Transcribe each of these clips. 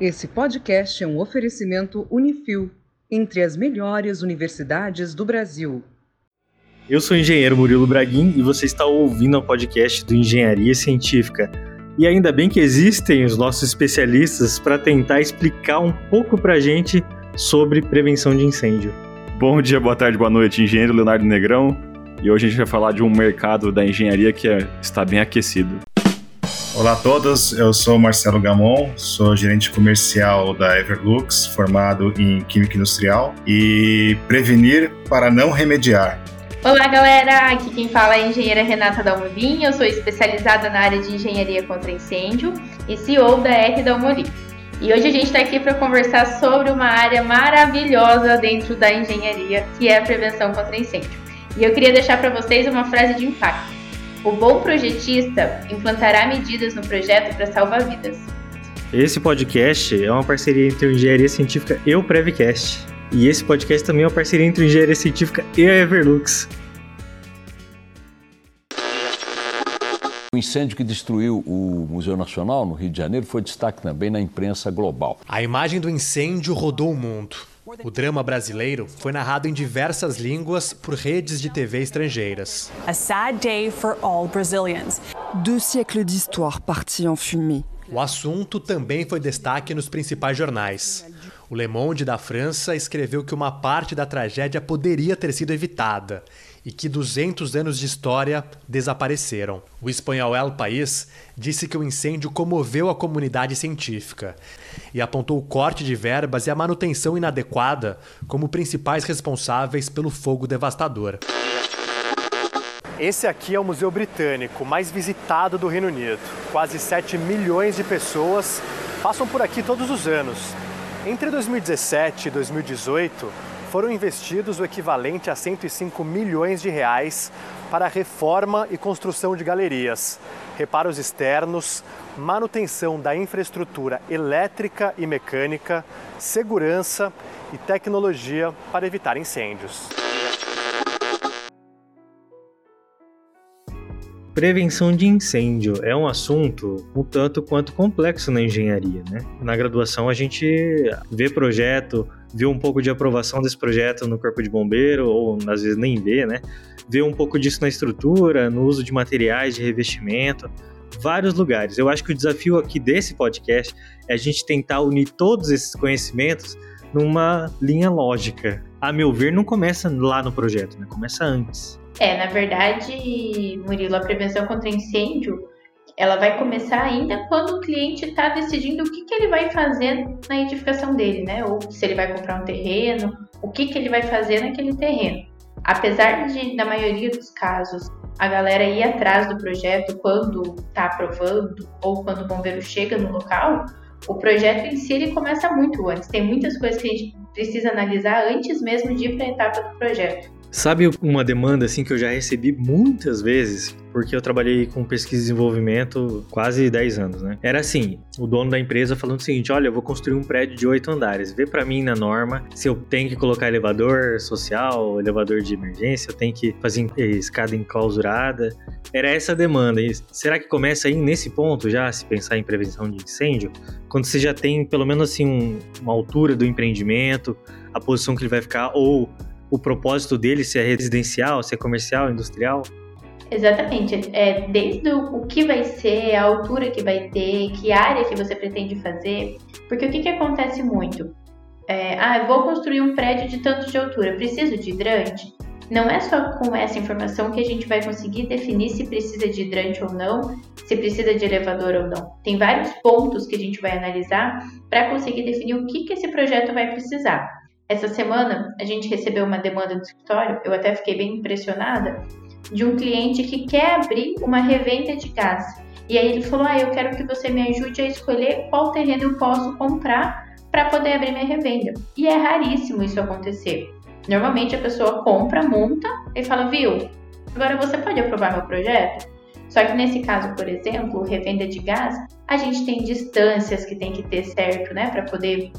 Esse podcast é um oferecimento Unifil, entre as melhores universidades do Brasil. Eu sou o engenheiro Murilo Braguin e você está ouvindo o podcast do Engenharia Científica. E ainda bem que existem os nossos especialistas para tentar explicar um pouco para a gente sobre prevenção de incêndio. Bom dia, boa tarde, boa noite, engenheiro Leonardo Negrão. E hoje a gente vai falar de um mercado da engenharia que é, está bem aquecido. Olá a todos, eu sou Marcelo Gamon, sou gerente comercial da Everlux, formado em Química Industrial e prevenir para não remediar. Olá galera, aqui quem fala é a engenheira Renata Dalmolin, eu sou especializada na área de engenharia contra incêndio e CEO da R Dalmolin. E hoje a gente está aqui para conversar sobre uma área maravilhosa dentro da engenharia, que é a prevenção contra incêndio. E eu queria deixar para vocês uma frase de impacto. O bom projetista implantará medidas no projeto para salvar vidas. Esse podcast é uma parceria entre o Engenharia Científica e o Prevcast. E esse podcast também é uma parceria entre o Engenharia Científica e a Everlux. O incêndio que destruiu o Museu Nacional no Rio de Janeiro foi destaque também na imprensa global. A imagem do incêndio rodou o mundo. O drama brasileiro foi narrado em diversas línguas por redes de TV estrangeiras. A sad day for all Brazilians. Deux siècles d'histoire partis en fumée. O assunto também foi destaque nos principais jornais. O Le Monde da França escreveu que uma parte da tragédia poderia ter sido evitada e que 200 anos de história desapareceram. O espanhol El País disse que o incêndio comoveu a comunidade científica e apontou o corte de verbas e a manutenção inadequada como principais responsáveis pelo fogo devastador. Esse aqui é o Museu Britânico, mais visitado do Reino Unido. Quase 7 milhões de pessoas passam por aqui todos os anos. Entre 2017 e 2018, foram investidos o equivalente a 105 milhões de reais para reforma e construção de galerias, reparos externos, manutenção da infraestrutura elétrica e mecânica, segurança e tecnologia para evitar incêndios. Prevenção de incêndio é um assunto um tanto quanto complexo na engenharia, né? Na graduação a gente vê projeto, vê um pouco de aprovação desse projeto no corpo de bombeiro, ou às vezes nem vê, né? Vê um pouco disso na estrutura, no uso de materiais de revestimento, vários lugares. Eu acho que o desafio aqui desse podcast é a gente tentar unir todos esses conhecimentos numa linha lógica. A meu ver, não começa lá no projeto, né? Começa antes. É, na verdade, Murilo, a prevenção contra incêndio, ela vai começar ainda quando o cliente está decidindo o que, que ele vai fazer na edificação dele, né? Ou se ele vai comprar um terreno, o que, que ele vai fazer naquele terreno. Apesar de, na maioria dos casos, a galera ir atrás do projeto quando está aprovando ou quando o bombeiro chega no local, o projeto em si ele começa muito antes. Tem muitas coisas que a gente precisa analisar antes mesmo de ir para a etapa do projeto. Sabe uma demanda assim que eu já recebi muitas vezes, porque eu trabalhei com pesquisa e desenvolvimento quase 10 anos, né? Era assim, o dono da empresa falando o seguinte: "Olha, eu vou construir um prédio de 8 andares. Vê para mim na norma se eu tenho que colocar elevador social, elevador de emergência, eu tenho que fazer escada enclausurada". Era essa a demanda. E será que começa aí nesse ponto já se pensar em prevenção de incêndio? Quando você já tem pelo menos assim um, uma altura do empreendimento, a posição que ele vai ficar ou o propósito dele, se é residencial, se é comercial, industrial? Exatamente. É, desde o, que vai ser, a altura que vai ter, que área que você pretende fazer. Porque o que, que acontece muito? É, ah, vou construir um prédio de tanto de altura, preciso de hidrante? Não é só com essa informação que a gente vai conseguir definir se precisa de hidrante ou não, se precisa de elevador ou não. Tem vários pontos que a gente vai analisar para conseguir definir o que, que esse projeto vai precisar. Essa semana a gente recebeu uma demanda do escritório, eu até fiquei bem impressionada, de um cliente que quer abrir uma revenda de gás. E aí ele falou: Ah, eu quero que você me ajude a escolher qual terreno eu posso comprar para poder abrir minha revenda. E é raríssimo isso acontecer. Normalmente a pessoa compra, monta e fala: Viu, agora você pode aprovar meu projeto? Só que nesse caso, por exemplo, revenda de gás, a gente tem distâncias que tem que ter certo, né, para poder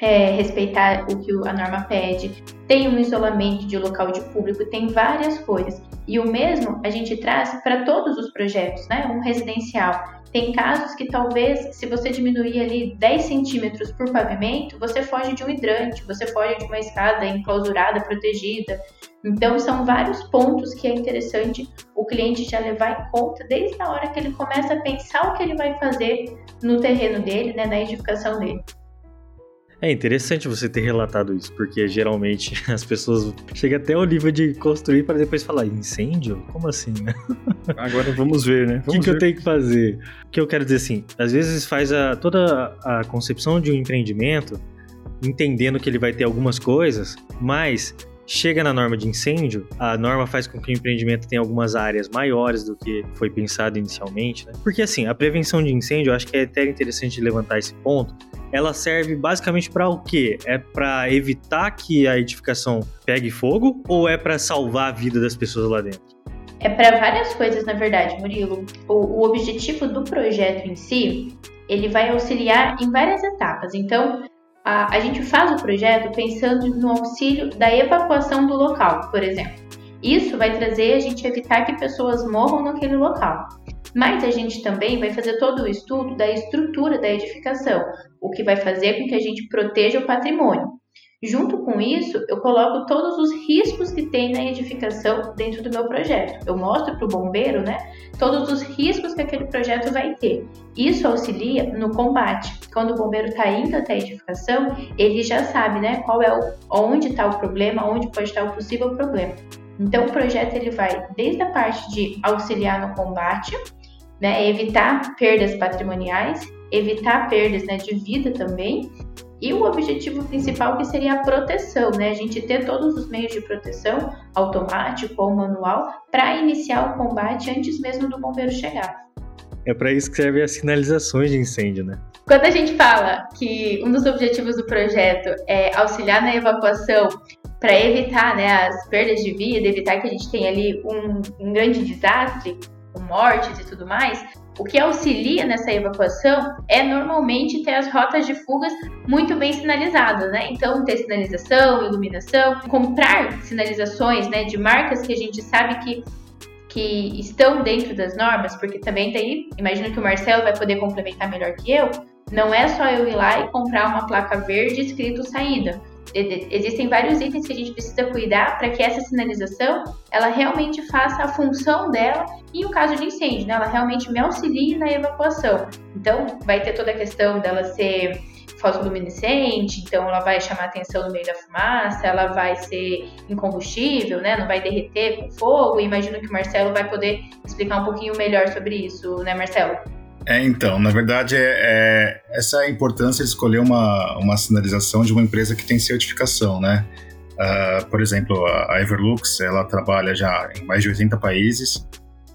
é, respeitar o que a norma pede, tem um isolamento de local de público, tem várias coisas. E o mesmo a gente traz para todos os projetos, né? Um residencial. Tem casos que talvez, se você diminuir ali 10 centímetros por pavimento, você foge de um hidrante, você foge de uma escada enclausurada, protegida. Então, são vários pontos que é interessante o cliente já levar em conta desde a hora que ele começa a pensar o que ele vai fazer no terreno dele, né, na edificação dele. É interessante você ter relatado isso, porque geralmente as pessoas chegam até o nível de construir para depois falar incêndio? Como assim, né? Agora vamos ver, né? O que, que eu tenho que fazer? O que eu quero dizer assim, às vezes faz a, toda a concepção de um empreendimento entendendo que ele vai ter algumas coisas, mas chega na norma de incêndio, a norma faz com que o empreendimento tenha algumas áreas maiores do que foi pensado inicialmente, né? Porque assim, a prevenção de incêndio, eu acho que é até interessante levantar esse ponto. Ela serve basicamente para o quê? É para evitar que a edificação pegue fogo ou é para salvar a vida das pessoas lá dentro? É para várias coisas, na verdade, Murilo. O, o objetivo do projeto em si, ele vai auxiliar em várias etapas. Então, a, a gente faz o projeto pensando no auxílio da evacuação do local, por exemplo. Isso vai trazer a gente evitar que pessoas morram naquele local. Mas a gente também vai fazer todo o estudo da estrutura da edificação, o que vai fazer com que a gente proteja o patrimônio. Junto com isso, eu coloco todos os riscos que tem na edificação dentro do meu projeto. Eu mostro para o bombeiro, né, todos os riscos que aquele projeto vai ter. Isso auxilia no combate. Quando o bombeiro está indo até a edificação, ele já sabe, né, qual é o, onde está o problema, onde pode estar o possível problema. Então, o projeto ele vai desde a parte de auxiliar no combate, né, evitar perdas patrimoniais, evitar perdas né, de vida também, e o objetivo principal que seria a proteção, né? A gente ter todos os meios de proteção, automático ou manual, para iniciar o combate antes mesmo do bombeiro chegar. É para isso que servem as sinalizações de incêndio, né? Quando a gente fala que um dos objetivos do projeto é auxiliar na evacuação para evitar né, as perdas de vida, evitar que a gente tenha ali um, um grande desastre, com mortes e tudo mais, o que auxilia nessa evacuação é normalmente ter as rotas de fugas muito bem sinalizadas, né? Então, ter sinalização, iluminação, comprar sinalizações né, de marcas que a gente sabe que, que estão dentro das normas, porque também tem, imagino que o Marcelo vai poder complementar melhor que eu, não é só eu ir lá e comprar uma placa verde escrito saída existem vários itens que a gente precisa cuidar para que essa sinalização ela realmente faça a função dela e o caso de incêndio, né? ela realmente me auxilie na evacuação. Então, vai ter toda a questão dela ser fosfoluminescente, então ela vai chamar atenção no meio da fumaça, ela vai ser incombustível, né? Não vai derreter com fogo. E imagino que o Marcelo vai poder explicar um pouquinho melhor sobre isso, né, Marcelo? É, então, na verdade, é, é, essa é a importância de escolher uma, uma sinalização de uma empresa que tem certificação, né? Uh, por exemplo, a Everlux, ela trabalha já em mais de 80 países,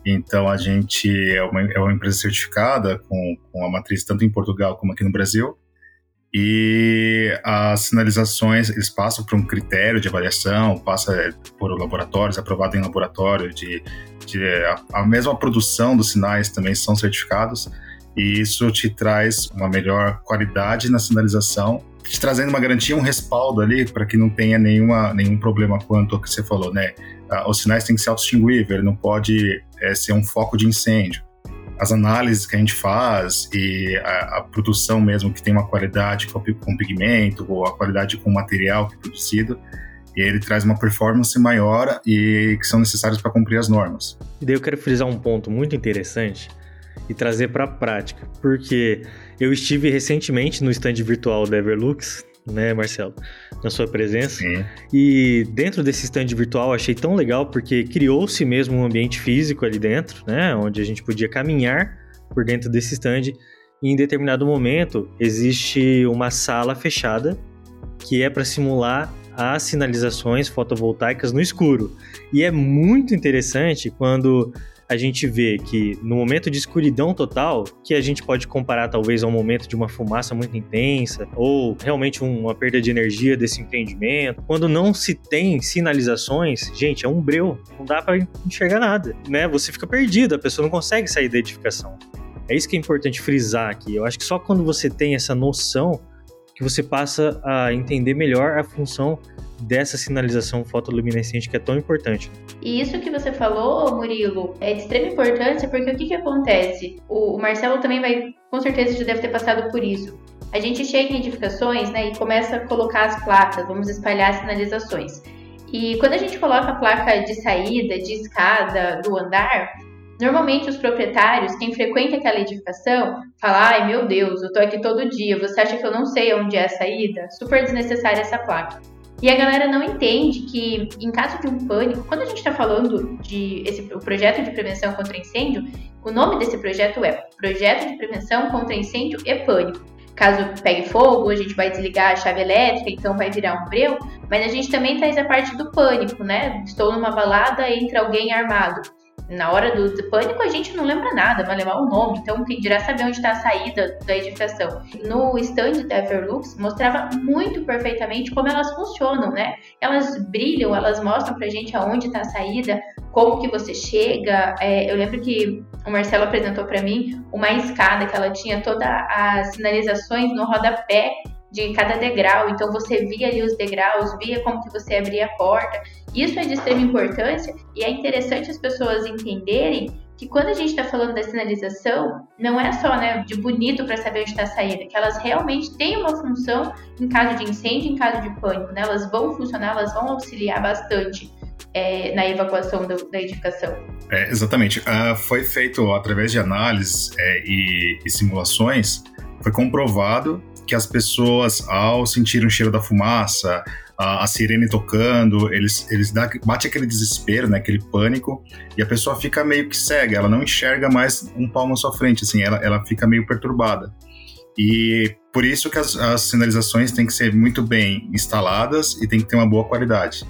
então a gente é uma, é uma empresa certificada com, com a matriz tanto em Portugal como aqui no Brasil, e as sinalizações, eles passam por um critério de avaliação, passa por laboratórios, aprovado em laboratório, de, de a, a, mesma produção dos sinais também são certificados, e isso te traz uma melhor qualidade na sinalização, te trazendo uma garantia, um respaldo ali para que não tenha nenhuma, nenhum problema quanto ao que você falou, né? Ah, os sinais têm que ser auto-extinguível, não pode é, ser um foco de incêndio as análises que a gente faz e a, a, produção mesmo que tem uma qualidade com, com pigmento ou a qualidade com o material que é produzido, e ele traz uma performance maior e que são necessários para cumprir as normas. E daí eu quero frisar um ponto muito interessante e trazer para a prática, porque eu estive recentemente no stand virtual da Everlux, né, Marcelo? Na sua presença. Sim. E dentro desse stand virtual achei tão legal porque criou-se mesmo um ambiente físico ali dentro, né? Onde a gente podia caminhar por dentro desse stand. E em determinado momento existe uma sala fechada que é para simular as sinalizações fotovoltaicas no escuro. E é muito interessante quando a gente vê que no momento de escuridão total, que a gente pode comparar talvez ao momento de uma fumaça muito intensa, ou realmente uma perda de energia desse empreendimento, quando não se tem sinalizações, gente, é um breu, não dá para enxergar nada, né? Você fica perdido, a pessoa não consegue sair da edificação. É isso que é importante frisar aqui. Eu acho que só quando você tem essa noção que você passa a entender melhor a função dessa sinalização fotoluminescente que é tão importante. E isso que você falou, Murilo, é de extrema importância porque o que, que acontece? O, o Marcelo também vai, com certeza, já deve ter passado por isso. A gente chega em edificações né, e começa a colocar as placas, vamos espalhar as sinalizações. E quando a gente coloca a placa de saída, de escada, do andar, Normalmente os proprietários, quem frequenta aquela edificação, fala: "Ai, meu Deus, eu tô aqui todo dia, você acha que eu não sei onde é a saída?" Super desnecessária essa placa. E a galera não entende que, em caso de um pânico, quando a gente está falando de esse, o projeto de prevenção contra incêndio, o nome desse projeto é Projeto de Prevenção contra Incêndio e Pânico. Caso pegue fogo, a gente vai desligar a chave elétrica, então vai virar um breu, mas a gente também traz a parte do pânico, né? Estou numa balada, entra alguém armado na hora do, pânico a gente não lembra nada, vai levar o nome, então quem dirá saber onde está a saída da edificação. No stand da Everlux mostrava muito perfeitamente como elas funcionam, né? Elas brilham, elas mostram pra gente aonde está a saída, como que você chega. É, eu lembro que o Marcelo apresentou para mim uma escada que ela tinha todas as sinalizações no rodapé de cada degrau, então você via ali os degraus, via como que você abria a porta. Isso é de extrema importância e é interessante as pessoas entenderem que quando a gente está falando da sinalização, não é só né, de bonito para saber onde está a saída, que elas realmente têm uma função em caso de incêndio, em caso de pânico, né? elas vão funcionar, elas vão auxiliar bastante é, na evacuação do, da edificação. É, exatamente. Uh, foi feito através de análises é, e, e simulações, foi comprovado que as pessoas, ao sentir o cheiro da fumaça, a, a sirene tocando, eles, eles dá, bate aquele desespero, né, aquele pânico, e a pessoa fica meio que cega, ela não enxerga mais um palmo à sua frente, assim, ela, ela fica meio perturbada. E por isso que as, as sinalizações têm que ser muito bem instaladas e tem que ter uma boa qualidade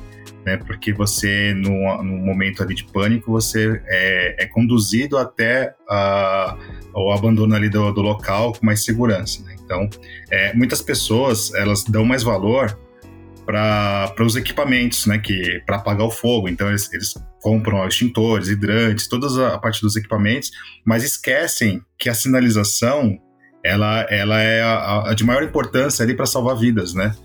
né? Porque você, no, no momento ali de pânico, você é, é conduzido até a, o abandono ali do, do local com mais segurança, né? Então, é, muitas pessoas, elas dão mais valor para os equipamentos, né, que para apagar o fogo. Então eles, eles compram extintores, hidrantes, toda a parte dos equipamentos, mas esquecem que a sinalização ela, ela é a, a de maior importância ali para salvar vidas, né?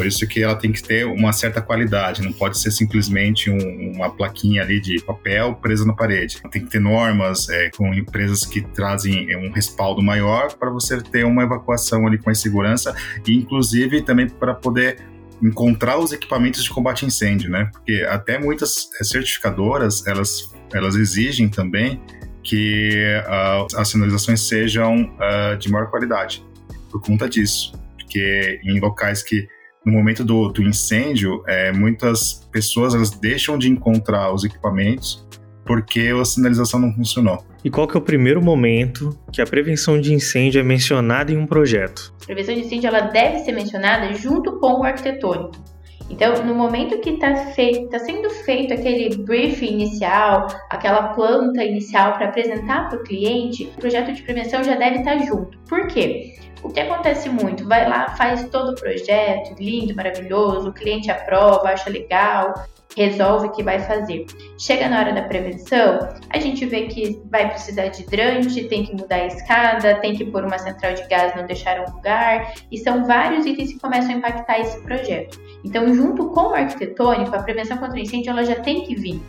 Por isso que ela tem que ter uma certa qualidade, não pode ser simplesmente um, uma plaquinha ali de papel presa na parede. Tem que ter normas é, com empresas que trazem é, um respaldo maior para você ter uma evacuação ali com mais segurança e inclusive também para poder encontrar os equipamentos de combate a incêndio, né? Porque até muitas é, certificadoras, elas, elas exigem também que uh, as sinalizações sejam uh, de maior qualidade por conta disso. Porque em locais que no momento do, do incêndio, é, muitas pessoas elas deixam de encontrar os equipamentos porque a sinalização não funcionou. E qual que é o primeiro momento que a prevenção de incêndio é mencionada em um projeto? A prevenção de incêndio ela deve ser mencionada junto com o arquitetônico. Então, no momento que está tá sendo feito aquele briefing inicial, aquela planta inicial para apresentar para o cliente, o projeto de prevenção já deve estar tá junto. Por quê? O que acontece muito? Vai lá, faz todo o projeto, lindo, maravilhoso, o cliente aprova, acha legal, resolve que vai fazer. Chega na hora da prevenção, a gente vê que vai precisar de hidrante, tem que mudar a escada, tem que pôr uma central de gás, não deixar um lugar, e são vários itens que começam a impactar esse projeto. Então, junto com o arquitetônico, a prevenção contra incêndio ela já tem que vir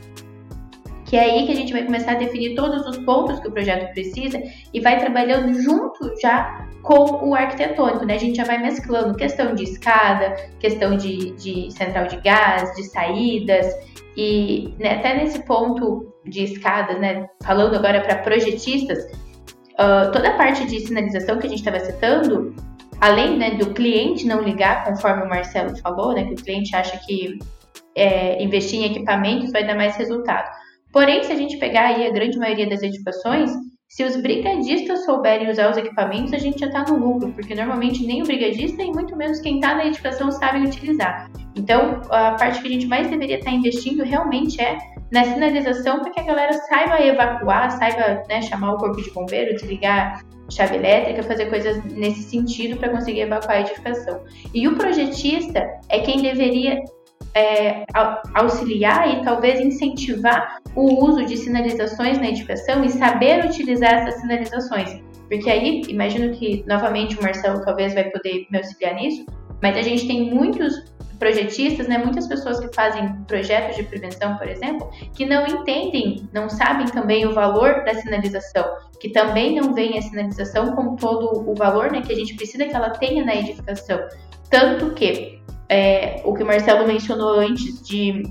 que é aí que a gente vai começar a definir todos os pontos que o projeto precisa e vai trabalhando junto já com o arquitetônico, né? A gente já vai mesclando questão de escada, questão de, de central de gás, de saídas e né, até nesse ponto de escadas, né? Falando agora para projetistas, uh, toda a parte de sinalização que a gente estava citando, além né, do cliente não ligar, conforme o Marcelo falou, né? Que o cliente acha que é, investir em equipamentos vai dar mais resultado. Porém, se a gente pegar aí a grande maioria das edificações, se os brigadistas souberem usar os equipamentos, a gente já está no lucro, porque normalmente nem o brigadista e muito menos quem está na edificação sabem utilizar. Então, a parte que a gente mais deveria estar tá investindo realmente é na sinalização para que a galera saiba evacuar, saiba né, chamar o corpo de bombeiro, desligar chave elétrica, fazer coisas nesse sentido para conseguir evacuar a edificação. E o projetista é quem deveria é, auxiliar e talvez incentivar o uso de sinalizações na edificação e saber utilizar essas sinalizações. Porque aí, imagino que novamente o Marcelo talvez vai poder me auxiliar nisso. Mas a gente tem muitos projetistas, né, muitas pessoas que fazem projetos de prevenção, por exemplo, que não entendem, não sabem também o valor da sinalização, que também não veem a sinalização com todo o valor né, que a gente precisa que ela tenha na edificação. Tanto que é, o que o Marcelo mencionou antes de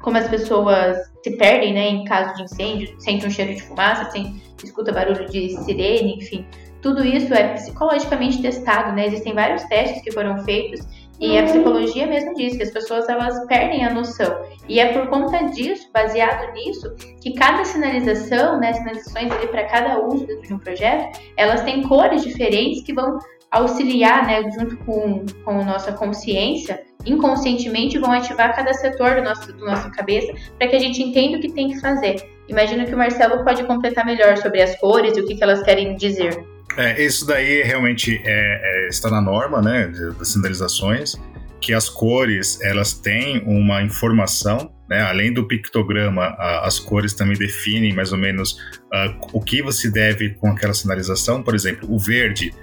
como as pessoas se perdem né, em caso de incêndio, sente um cheiro de fumaça, sem, escuta barulho de sirene, enfim. Tudo isso é psicologicamente testado, né? Existem vários testes que foram feitos e a psicologia mesmo diz que as pessoas elas perdem a noção. E é por conta disso, baseado nisso, que cada sinalização, né, sinalizações para cada uso dentro de um projeto, elas têm cores diferentes que vão auxiliar, né, junto com, com nossa consciência, inconscientemente vão ativar cada setor do nosso, do nossa cabeça para que a gente entenda o que tem que fazer. Imagino que o Marcelo pode completar melhor sobre as cores e o que, que elas querem dizer. É, isso daí realmente é, é, está na norma, né, das sinalizações, que as cores elas têm uma informação, né, além do pictograma, a, as cores também definem mais ou menos uh, o que você deve com aquela sinalização. Por exemplo, o verde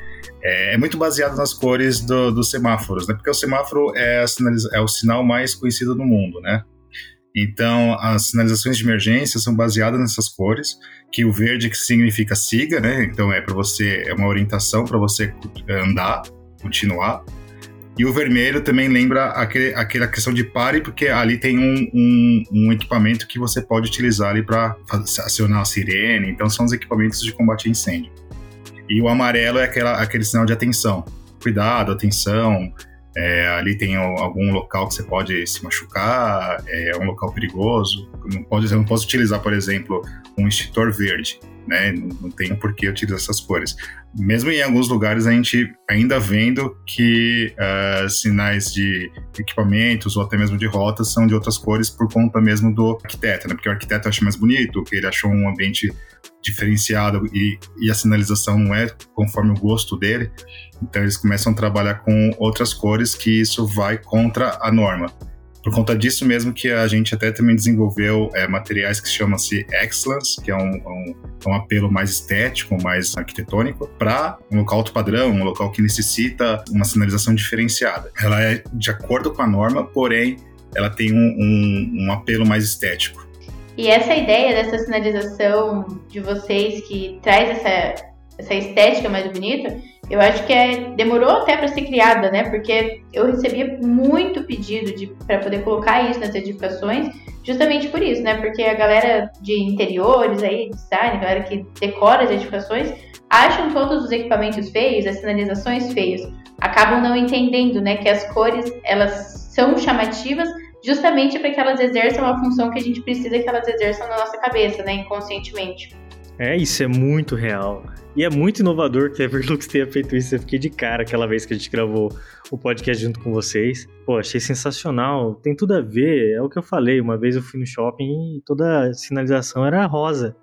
é, é muito baseado nas cores do, dos semáforos, né, porque o semáforo é, é o sinal mais conhecido do mundo, né. Então, as sinalizações de emergência são baseadas nessas cores, que o verde que significa siga, né? Então é para você é uma orientação para você andar, continuar. E o vermelho também lembra aquele, aquela questão de pare, porque ali tem um, um, um equipamento que você pode utilizar ali para acionar a sirene. Então são os equipamentos de combate a incêndio. E o amarelo é aquela, aquele sinal de atenção. Cuidado, atenção, é, ali tem algum local que você pode se machucar, é um local perigoso. Não pode, eu não posso utilizar, por exemplo, um extintor verde, né? Não, não tenho por que utilizar essas cores. Mesmo em alguns lugares a gente ainda vendo que uh, sinais de equipamentos ou até mesmo de rotas são de outras cores por conta mesmo do arquiteto, né? Porque o arquiteto acha mais bonito, que ele achou um ambiente diferenciado e, e, a sinalização não é conforme o gosto dele, então eles começam a trabalhar com outras cores que isso vai contra a norma. Por conta disso mesmo que a gente até também desenvolveu é, materiais que chamam-se Excellence, que é um, um, um, apelo mais estético, mais arquitetônico, para um local alto padrão, um local que necessita uma sinalização diferenciada. Ela é de acordo com a norma, porém ela tem um, um apelo mais estético. E essa ideia dessa sinalização de vocês que traz essa, essa estética mais bonita, eu acho que é, demorou até para ser criada, né? Porque eu recebia muito pedido para poder colocar isso nas edificações, justamente por isso, né? Porque a galera de interiores aí, design, a galera que decora as edificações, acham todos os equipamentos feios, as sinalizações feias, acabam não entendendo, né, que as cores elas são chamativas, justamente para que elas exerçam a função que a gente precisa que elas exerçam na nossa cabeça, né, inconscientemente. É, isso é muito real. E é muito inovador que a Everlux tenha feito isso. Eu fiquei de cara aquela vez que a gente gravou o podcast junto com vocês. Pô, achei sensacional. Tem tudo a ver. É o que eu falei. Uma vez eu fui no shopping e toda a sinalização era rosa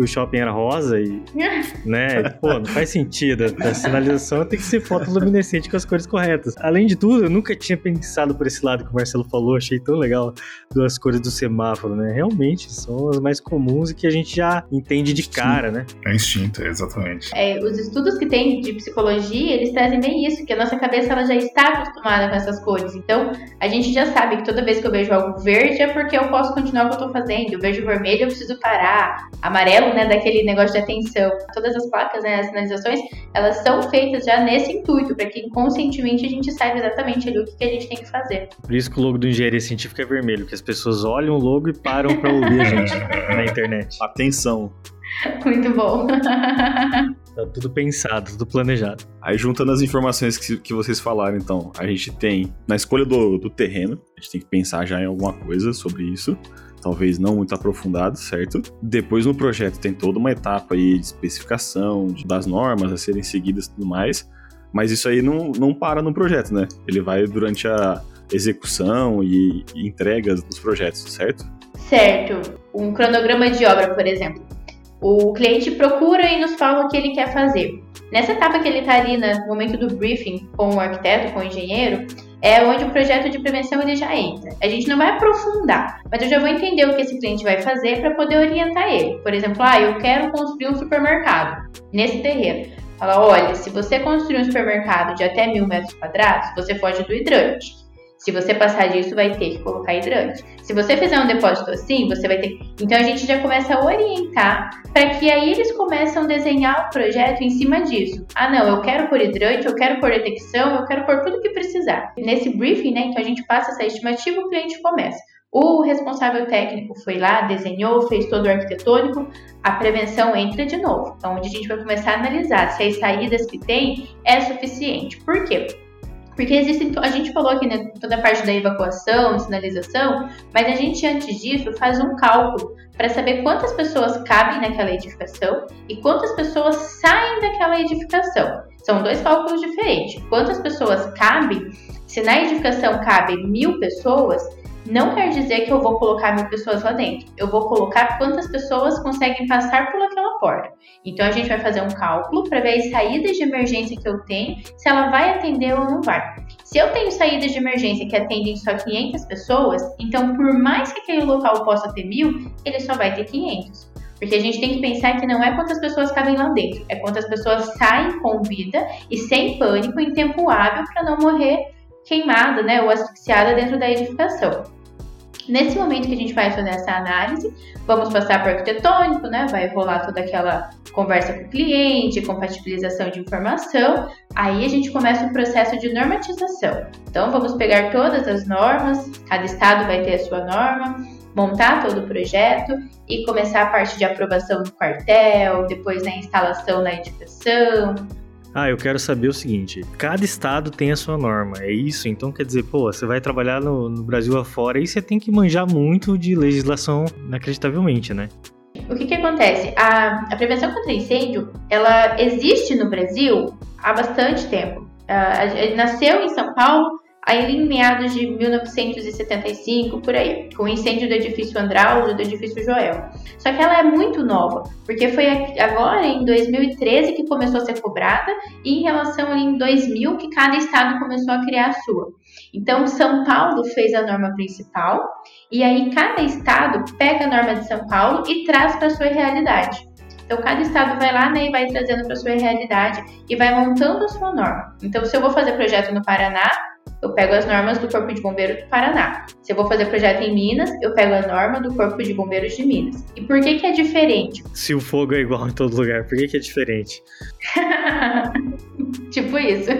que o shopping era rosa e. né? Pô, não faz sentido. A sinalização tem que ser fotoluminescente com as cores corretas. Além de tudo, eu nunca tinha pensado por esse lado que o Marcelo falou, achei tão legal das cores do semáforo, né? Realmente, são as mais comuns e que a gente já entende de cara, né? É instinto, exatamente. É, os estudos que tem de psicologia, eles trazem bem isso, que a nossa cabeça ela já está acostumada com essas cores. Então, a gente já sabe que toda vez que eu vejo algo verde é porque eu posso continuar o que eu tô fazendo. Eu vejo vermelho, eu preciso parar. Amarelo, né, daquele negócio de atenção. Todas as placas, né, as sinalizações, elas são feitas já nesse intuito, para que inconscientemente a gente saiba exatamente ali o que, que, a gente tem que fazer. Por isso que o logo do Engenharia Científica é vermelho, que as pessoas olham o logo e param para ouvir a gente na internet. Atenção. Muito bom. Tá tudo pensado, tudo planejado. Aí, juntando as informações que, que vocês falaram, então, a gente tem na escolha do, do terreno, a gente tem que pensar já em alguma coisa sobre isso talvez não muito aprofundado, certo? Depois no projeto tem toda uma etapa aí de especificação, das normas a serem seguidas e tudo mais, mas isso aí não, não para no projeto, né? Ele vai durante a execução e, e entregas dos projetos, certo? Certo. Um cronograma de obra, por exemplo. O cliente procura e nos fala o que ele quer fazer. Nessa etapa que ele está ali no momento do briefing com o arquiteto, com o engenheiro, é onde o projeto de prevenção ele já entra. A gente não vai aprofundar, mas eu já vou entender o que esse cliente vai fazer para poder orientar ele. Por exemplo, ah, eu quero construir um supermercado nesse terreno. Fala, olha, se você construir um supermercado de até mil metros quadrados, você foge do hidrante. Se você passar disso, vai ter que colocar hidrante. Se você fizer um depósito assim, você vai ter. Então a gente já começa a orientar para que aí eles começam a desenhar o projeto em cima disso. Ah, não, eu quero por hidrante, eu quero por detecção, eu quero por tudo que precisar. Nesse briefing, né, então a gente passa essa estimativa, o cliente começa. O responsável técnico foi lá, desenhou, fez todo o arquitetônico, a prevenção entra de novo, então, onde a gente vai começar a analisar se as saídas que tem é suficiente. Por quê? Porque existem, a gente falou aqui né, toda a parte da evacuação, sinalização, mas a gente antes disso faz um cálculo para saber quantas pessoas cabem naquela edificação e quantas pessoas saem daquela edificação. São dois cálculos diferentes. Quantas pessoas cabem? Se na edificação cabem mil pessoas, não quer dizer que eu vou colocar mil pessoas lá dentro. Eu vou colocar quantas pessoas conseguem passar por aquela porta. Então a gente vai fazer um cálculo para ver as saídas de emergência que eu tenho, se ela vai atender ou não vai. Se eu tenho saídas de emergência que atendem só 500 pessoas, então por mais que aquele local possa ter mil, ele só vai ter 500. Porque a gente tem que pensar que não é quantas pessoas cabem lá dentro, é quantas pessoas saem com vida e sem pânico em tempo hábil para não morrer queimada, né, ou asfixiada dentro da edificação. Nesse momento que a gente vai fazer essa análise, vamos passar o arquitetônico, né? Vai rolar toda aquela conversa com o cliente, compatibilização de informação. Aí a gente começa o processo de normatização. Então vamos pegar todas as normas, cada estado vai ter a sua norma, montar todo o projeto e começar a parte de aprovação no quartel, depois na instalação na edificação, ah, eu quero saber o seguinte: cada estado tem a sua norma, é isso? Então quer dizer, pô, você vai trabalhar no, no Brasil afora e você tem que manjar muito de legislação inacreditavelmente, né? O que, que acontece? A, a prevenção contra incêndio, ela existe no Brasil há bastante tempo. Uh, nasceu em São Paulo aí em meados de 1975, por aí, com o incêndio do edifício Andraus e do edifício Joel. Só que ela é muito nova, porque foi agora em 2013 que começou a ser cobrada e em relação ali em 2000 que cada estado começou a criar a sua. Então, São Paulo fez a norma principal e aí cada estado pega a norma de São Paulo e traz para sua realidade. Então, cada estado vai lá né, e vai trazendo para sua realidade e vai montando a sua norma. Então, se eu vou fazer projeto no Paraná, eu pego as normas do Corpo de Bombeiros do Paraná. Se eu vou fazer projeto em Minas, eu pego a norma do Corpo de Bombeiros de Minas. E por que que é diferente? Se o fogo é igual em todo lugar, por que que é diferente? tipo isso.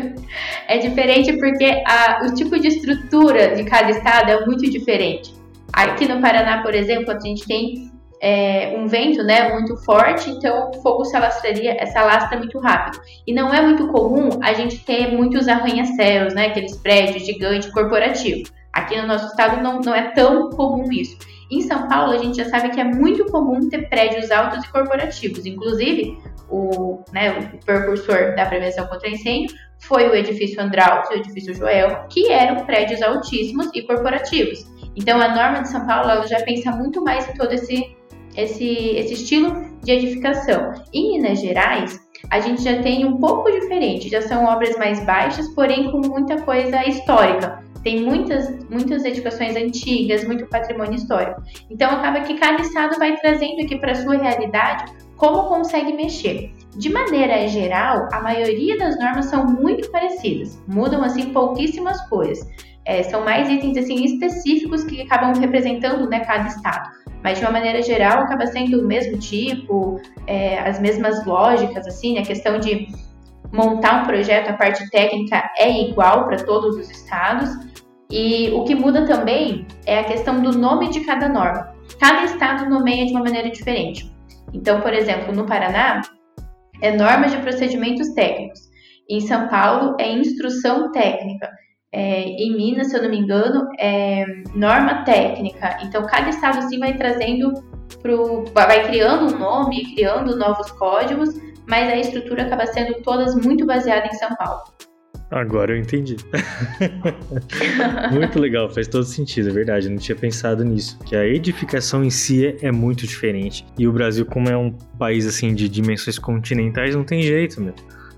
É diferente porque a, o tipo de estrutura de cada estado é muito diferente. Aqui no Paraná, por exemplo, a gente tem é, um vento né, muito forte, então o fogo se alastraria, se alastra muito rápido. E não é muito comum a gente ter muitos arranha-céus, né, aqueles prédios gigantes corporativos. Aqui no nosso estado não, não é tão comum isso. Em São Paulo, a gente já sabe que é muito comum ter prédios altos e corporativos. Inclusive, o, né, o da prevenção contra incêndio foi o edifício Andraus e o edifício Joel, que eram prédios altíssimos e corporativos. Então, a norma de São Paulo já pensa muito mais em todo esse esse, esse estilo de edificação. Em Minas Gerais, a gente já tem um pouco diferente, já são obras mais baixas, porém com muita coisa histórica. Tem muitas, muitas edificações antigas, muito patrimônio histórico. Então acaba que cada estado vai trazendo aqui para sua realidade como consegue mexer. De maneira geral, a maioria das normas são muito parecidas, mudam assim pouquíssimas coisas. É, são mais itens assim específicos que acabam representando né, cada estado. Mas de uma maneira geral acaba sendo o mesmo tipo, é, as mesmas lógicas, assim, a questão de montar um projeto, a parte técnica é igual para todos os estados. E o que muda também é a questão do nome de cada norma. Cada estado nomeia de uma maneira diferente. Então, por exemplo, no Paraná, é norma de procedimentos técnicos. Em São Paulo, é instrução técnica é, em Minas, se eu não me engano, é norma técnica. Então, cada estado assim vai trazendo pro, vai criando um nome, criando novos códigos, mas a estrutura acaba sendo todas muito baseada em São Paulo. Agora eu entendi. muito legal, faz todo sentido, é verdade. Eu não tinha pensado nisso. Que a edificação em si é, é muito diferente. E o Brasil, como é um país assim de dimensões continentais, não tem jeito, meu.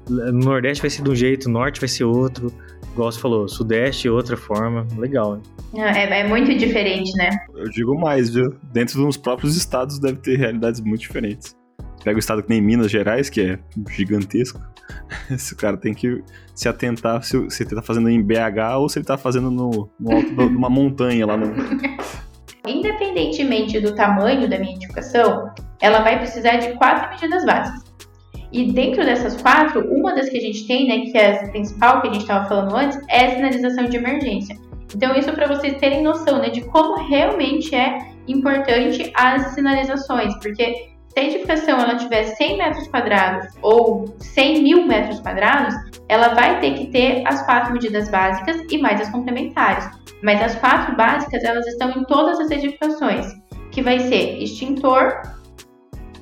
No Nordeste vai ser de um jeito, no Norte vai ser outro igual você falou, Sudeste, outra forma. Legal, hein? É, é muito diferente, né? Eu digo mais, viu? Dentro dos próprios estados deve ter realidades muito diferentes. pega o estado que nem Minas Gerais, que é gigantesco, esse cara tem que se atentar se, se ele tá fazendo em BH ou se ele tá fazendo no, no alto de uma montanha lá no. Independentemente do tamanho da minha edificação, ela vai precisar de quatro medidas básicas. E dentro dessas quatro, uma das que a gente tem, né, que é a principal que a gente estava falando antes, é a sinalização de emergência. Então, isso para vocês terem noção né, de como realmente é importante as sinalizações, porque se a edificação ela tiver 100 metros quadrados ou 100 mil metros quadrados, ela vai ter que ter as quatro medidas básicas e mais as complementares. Mas as quatro básicas elas estão em todas as edificações, que vai ser extintor,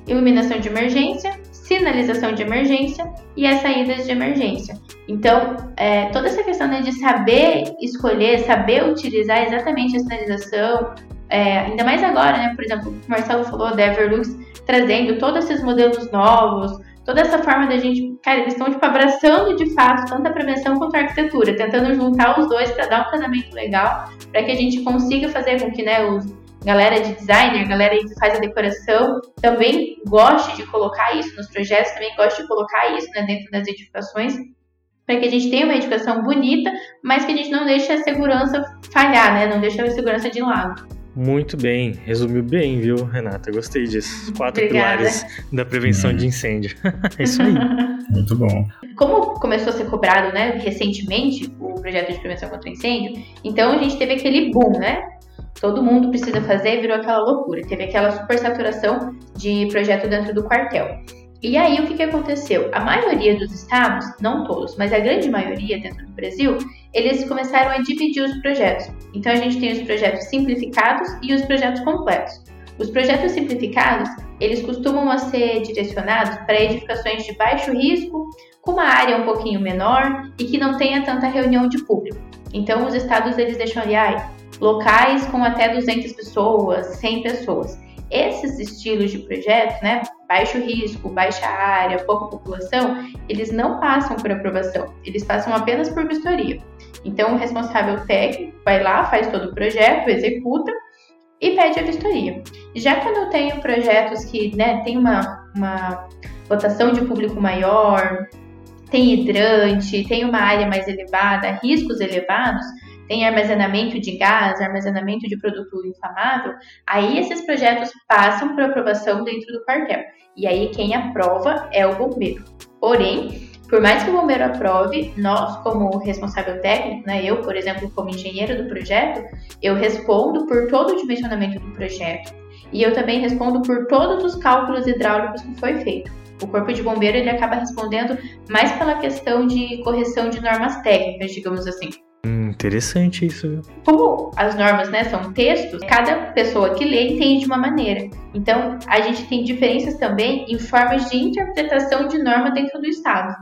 iluminação de emergência, sinalização de emergência e as saídas de emergência. Então, é, toda essa questão né, de saber escolher, saber utilizar exatamente a sinalização, é, ainda mais agora, né? Por exemplo, o Marcelo falou da Everlux trazendo todos esses modelos novos, toda essa forma da gente, cara, eles estão tipo abraçando de fato tanto a prevenção quanto a arquitetura, tentando juntar os dois para dar um casamento legal, para que a gente consiga fazer com que, né, os galera de designer, galera que faz a decoração, também goste de colocar isso nos projetos, também goste de colocar isso né, dentro das edificações, para que a gente tenha uma edificação bonita, mas que a gente não deixe a segurança falhar, né? Não deixe a segurança de lado. Muito bem, resumiu bem, viu, Renata? Gostei disso. Quatro Obrigada. pilares da prevenção de incêndio. é isso aí. Muito bom. Como começou a ser cobrado, né, recentemente, o projeto de prevenção contra incêndio, então a gente teve aquele boom, né? Todo mundo precisa fazer, virou aquela loucura. Teve aquela supersaturação de projeto dentro do quartel. E aí o que, que aconteceu? A maioria dos estados, não todos, mas a grande maioria dentro do Brasil, eles começaram a dividir os projetos. Então a gente tem os projetos simplificados e os projetos completos. Os projetos simplificados, eles costumam ser direcionados para edificações de baixo risco, com uma área um pouquinho menor e que não tenha tanta reunião de público. Então os estados eles deixam ali, ah, locais com até 200 pessoas, 100 pessoas. Esses estilos de projeto, né, baixo risco, baixa área, pouca população, eles não passam por aprovação, eles passam apenas por vistoria. Então, o responsável técnico vai lá, faz todo o projeto, executa e pede a vistoria. Já quando eu tenho projetos que né, tem uma, uma votação de público maior, tem hidrante, tem uma área mais elevada, riscos elevados, tem armazenamento de gás, armazenamento de produto inflamável, aí esses projetos passam por aprovação dentro do quartel. E aí quem aprova é o bombeiro. Porém, por mais que o bombeiro aprove, nós, como responsável técnico, né, eu, por exemplo, como engenheiro do projeto, eu respondo por todo o dimensionamento do projeto. E eu também respondo por todos os cálculos hidráulicos que foi feito. O corpo de bombeiro ele acaba respondendo mais pela questão de correção de normas técnicas, digamos assim. Interessante isso. Como as normas né, são textos, cada pessoa que lê entende de uma maneira. Então, a gente tem diferenças também em formas de interpretação de norma dentro do Estado.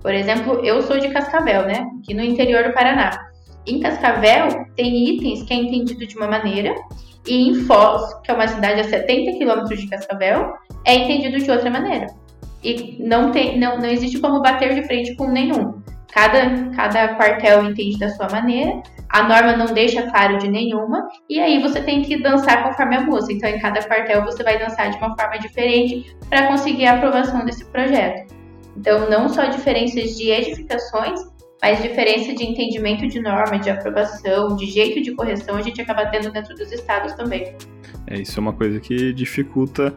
Por exemplo, eu sou de Cascavel, né? Aqui no interior do Paraná. Em Cascavel, tem itens que é entendido de uma maneira, e em Foz, que é uma cidade a 70 quilômetros de Cascavel, é entendido de outra maneira. E não, tem, não, não existe como bater de frente com nenhum. Cada, cada quartel entende da sua maneira, a norma não deixa claro de nenhuma, e aí você tem que dançar conforme a música. Então, em cada quartel, você vai dançar de uma forma diferente para conseguir a aprovação desse projeto. Então, não só diferenças de edificações, mas diferença de entendimento de norma, de aprovação, de jeito de correção, a gente acaba tendo dentro dos estados também. É, isso é uma coisa que dificulta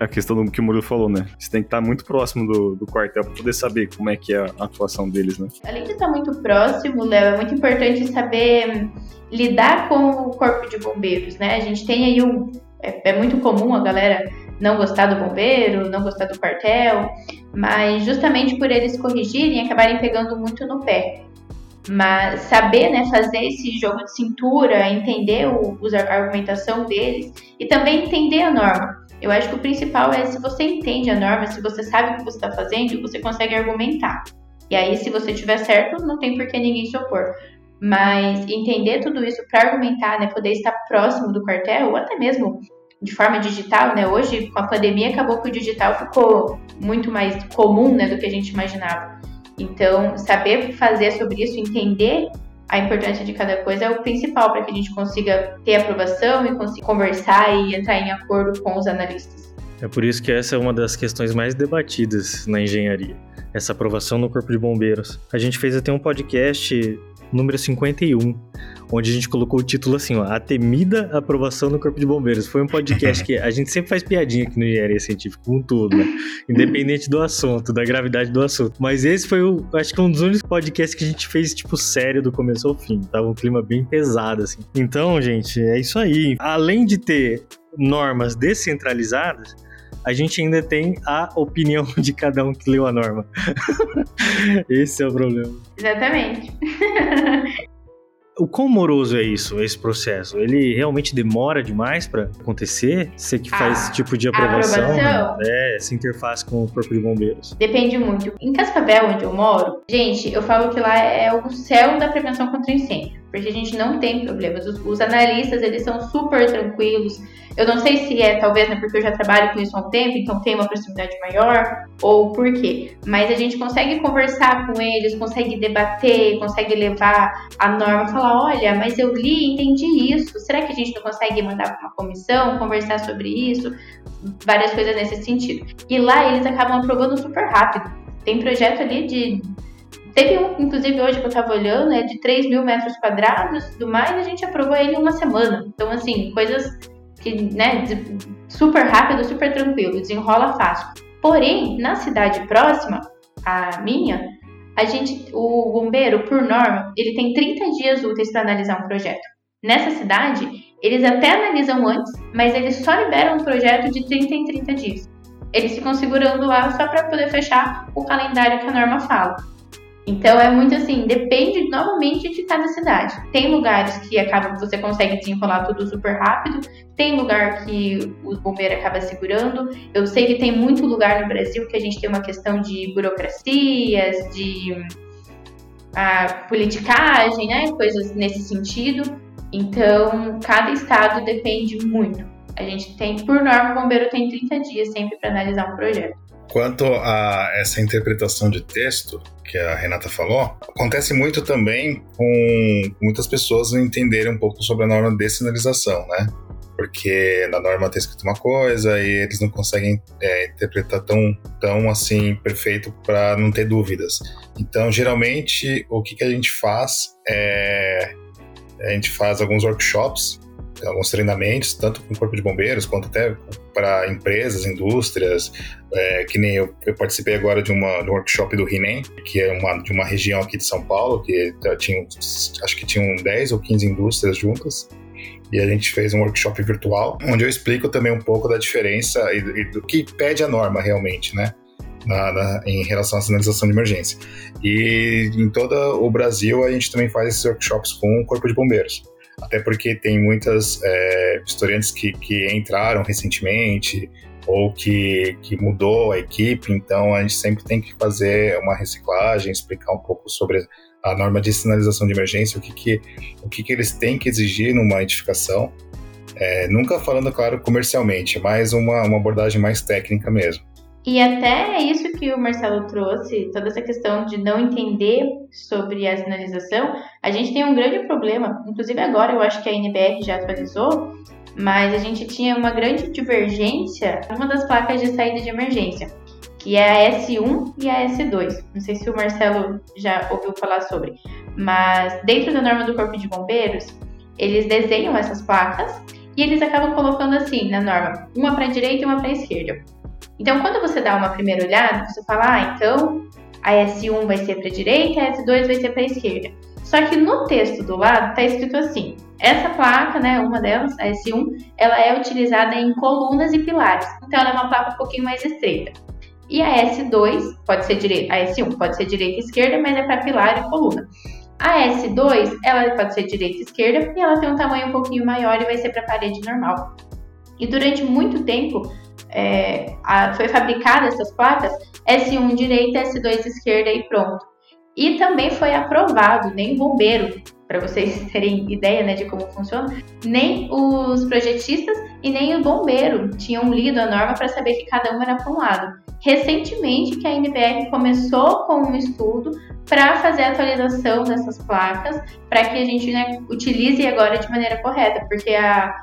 a questão do que o Murilo falou, né? Você tem que estar muito próximo do, do quartel para poder saber como é que é a atuação deles, né? Além de estar muito próximo, Léo, é muito importante saber lidar com o corpo de bombeiros, né? A gente tem aí um... É, é muito comum a galera não gostar do bombeiro, não gostar do quartel, mas justamente por eles corrigirem, acabarem pegando muito no pé. Mas saber né, fazer esse jogo de cintura, entender o, a argumentação deles e também entender a norma. Eu acho que o principal é se você entende a norma, se você sabe o que você está fazendo, você consegue argumentar. E aí, se você tiver certo, não tem por que ninguém se opor. Mas entender tudo isso para argumentar, né, poder estar próximo do quartel, ou até mesmo de forma digital, né? Hoje, com a pandemia, acabou que o digital ficou muito mais comum, né, do que a gente imaginava. Então, saber fazer sobre isso, entender a importância de cada coisa é o principal para que a gente consiga ter aprovação e consiga conversar e entrar em acordo com os analistas. É por isso que essa é uma das questões mais debatidas na engenharia, essa aprovação no Corpo de Bombeiros. A gente fez até um podcast número 51, onde a gente colocou o título assim, ó, A Temida Aprovação no Corpo de Bombeiros. Foi um podcast que a gente sempre faz piadinha aqui no Engenharia Científica com tudo, né? Independente do assunto, da gravidade do assunto. Mas esse foi, o, acho que um dos únicos podcasts que a gente fez, tipo, sério do começo ao fim. Tava um clima bem pesado, assim. Então, gente, é isso aí. Além de ter normas descentralizadas, a gente ainda tem a opinião de cada um que leu a norma. Esse é o problema. Exatamente. O quão moroso é isso, esse processo? Ele realmente demora demais para acontecer? Você que faz esse tipo de aprovação, aprovação? Né? essa interface com o Corpo de Bombeiros. Depende muito. Em Cascavel, onde eu moro, gente, eu falo que lá é o céu da prevenção contra incêndio, porque a gente não tem problemas. Os, os analistas, eles são super tranquilos. Eu não sei se é, talvez, né, porque eu já trabalho com isso há um tempo, então tem uma proximidade maior, ou por quê. Mas a gente consegue conversar com eles, consegue debater, consegue levar a norma, falar, olha, mas eu li e entendi isso. Será que a gente não consegue mandar para uma comissão, conversar sobre isso? Várias coisas nesse sentido. E lá eles acabam aprovando super rápido. Tem projeto ali de Teve um, inclusive, hoje que eu tava olhando, é de 3 mil metros quadrados, do mais, a gente aprovou ele em uma semana. Então, assim, coisas que, né, super rápido, super tranquilo, desenrola fácil. Porém, na cidade próxima, a minha, a gente, o bombeiro, por norma, ele tem 30 dias úteis para analisar um projeto. Nessa cidade, eles até analisam antes, mas eles só liberam um projeto de 30 em 30 dias. Eles ficam segurando lá só para poder fechar o calendário que a norma fala. Então é muito assim, depende novamente de cada cidade. Tem lugares que acaba que você consegue desenrolar tudo super rápido, tem lugar que o bombeiro acaba segurando. Eu sei que tem muito lugar no Brasil que a gente tem uma questão de burocracias, de a politicagem, né? Coisas nesse sentido. Então, cada estado depende muito. A gente tem, por norma, o bombeiro tem 30 dias sempre para analisar um projeto. Quanto a essa interpretação de texto que a Renata falou, acontece muito também com muitas pessoas entenderem um pouco sobre a norma de sinalização, né? Porque na norma tem escrito uma coisa e eles não conseguem é, interpretar tão, tão assim perfeito para não ter dúvidas. Então, geralmente, o que, que a gente faz é a gente faz alguns workshops alguns treinamentos, tanto com o Corpo de Bombeiros quanto até para empresas, indústrias, é, que nem eu, eu, participei agora de, uma, de um workshop do Rinem, que é uma, de uma região aqui de São Paulo, que tinha, acho que tinham 10 ou 15 indústrias juntas, e a gente fez um workshop virtual, onde eu explico também um pouco da diferença e, e do que pede a norma realmente, né? Na, na, em relação à sinalização de emergência. E em todo o Brasil a gente também faz esses workshops com o Corpo de Bombeiros até porque tem muitas é, historiantes que, que entraram recentemente ou que, que mudou a equipe, então a gente sempre tem que fazer uma reciclagem, explicar um pouco sobre a norma de sinalização de emergência, o que, que, o que, que eles têm que exigir numa edificação, é, nunca falando, claro, comercialmente, mas uma, uma abordagem mais técnica mesmo. E até isso que o Marcelo trouxe, toda essa questão de não entender sobre a sinalização, a gente tem um grande problema. Inclusive agora eu acho que a NBR já atualizou, mas a gente tinha uma grande divergência numa das placas de saída de emergência, que é a S1 e a S2. Não sei se o Marcelo já ouviu falar sobre, mas dentro da norma do Corpo de Bombeiros, eles desenham essas placas e eles acabam colocando assim na norma, uma para a direita e uma para a esquerda. Então, quando você dá uma primeira olhada, você fala, ah, então a S1 vai ser para a direita, a S2 vai ser para a esquerda. Só que no texto do lado está escrito assim: essa placa, né, uma delas, a S1, ela é utilizada em colunas e pilares. Então, ela é uma placa um pouquinho mais estreita. E a S2 pode ser direita, a S1 pode ser direita e esquerda, mas é para pilar e coluna. A S2, ela pode ser direita e esquerda e ela tem um tamanho um pouquinho maior e vai ser para parede normal. E durante muito tempo, é, a, foi fabricada essas placas S1 direita, S2 esquerda e pronto. E também foi aprovado, nem bombeiro, para vocês terem ideia né, de como funciona, nem os projetistas e nem o bombeiro tinham lido a norma para saber que cada um era para um lado. Recentemente que a NBR começou com um estudo para fazer a atualização dessas placas, para que a gente né, utilize agora de maneira correta, porque a,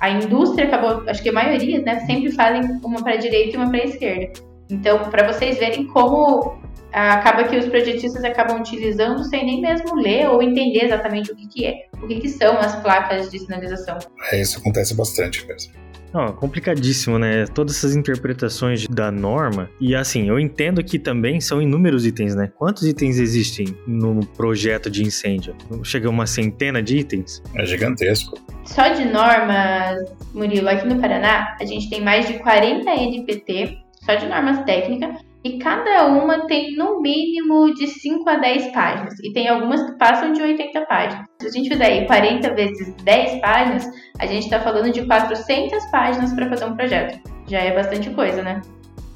a indústria acabou, acho que a maioria, né, sempre fazem uma para a direita e uma para a esquerda. Então, para vocês verem como acaba que os projetistas acabam utilizando sem nem mesmo ler ou entender exatamente o que, que é, o que, que são as placas de sinalização. É, isso acontece bastante mesmo. Não, complicadíssimo, né? Todas essas interpretações da norma. E assim, eu entendo que também são inúmeros itens, né? Quantos itens existem no projeto de incêndio? Chega a uma centena de itens? É gigantesco. Só de normas, Murilo, aqui no Paraná, a gente tem mais de 40 NPT, só de normas técnicas, e cada uma tem no mínimo de 5 a 10 páginas. E tem algumas que passam de 80 páginas. Se a gente fizer aí 40 vezes 10 páginas, a gente está falando de 400 páginas para fazer um projeto. Já é bastante coisa, né?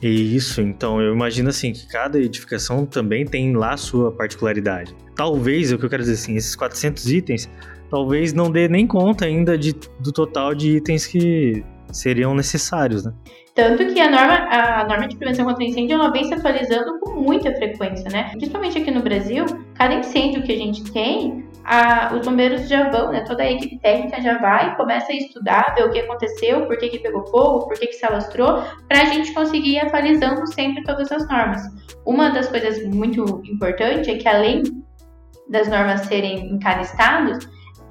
Isso, então eu imagino assim que cada edificação também tem lá sua particularidade. Talvez, é o que eu quero dizer assim, esses 400 itens, talvez não dê nem conta ainda de, do total de itens que seriam necessários, né? Tanto que a norma, a norma de prevenção contra incêndio ela vem se atualizando com muita frequência, né? Principalmente aqui no Brasil, cada incêndio que a gente tem, a, os bombeiros já vão, né? Toda a equipe técnica já vai e começa a estudar, ver o que aconteceu, por que, que pegou fogo, por que, que se alastrou, para a gente conseguir ir atualizando sempre todas as normas. Uma das coisas muito importantes é que além das normas serem em cada estado,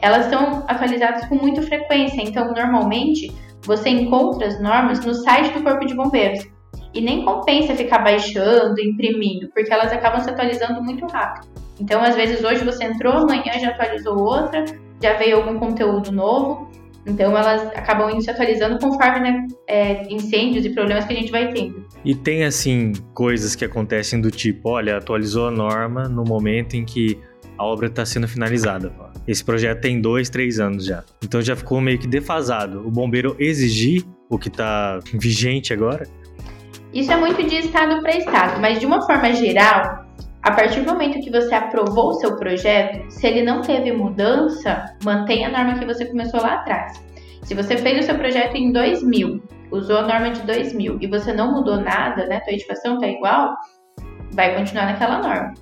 elas são atualizadas com muita frequência. Então, normalmente, você encontra as normas no site do Corpo de Bombeiros. E nem compensa ficar baixando, imprimindo, porque elas acabam se atualizando muito rápido. Então, às vezes, hoje você entrou, amanhã já atualizou outra, já veio algum conteúdo novo. Então, elas acabam indo se atualizando conforme né, é, incêndios e problemas que a gente vai tendo. E tem, assim, coisas que acontecem do tipo: olha, atualizou a norma no momento em que a obra está sendo finalizada. Esse projeto tem dois, três anos já. Então já ficou meio que defasado. O bombeiro exigir o que está vigente agora? Isso é muito de estado para estado, mas de uma forma geral, a partir do momento que você aprovou o seu projeto, se ele não teve mudança, mantenha a norma que você começou lá atrás. Se você fez o seu projeto em 2000, usou a norma de 2000 e você não mudou nada, né, tua edificação está igual, vai continuar naquela norma.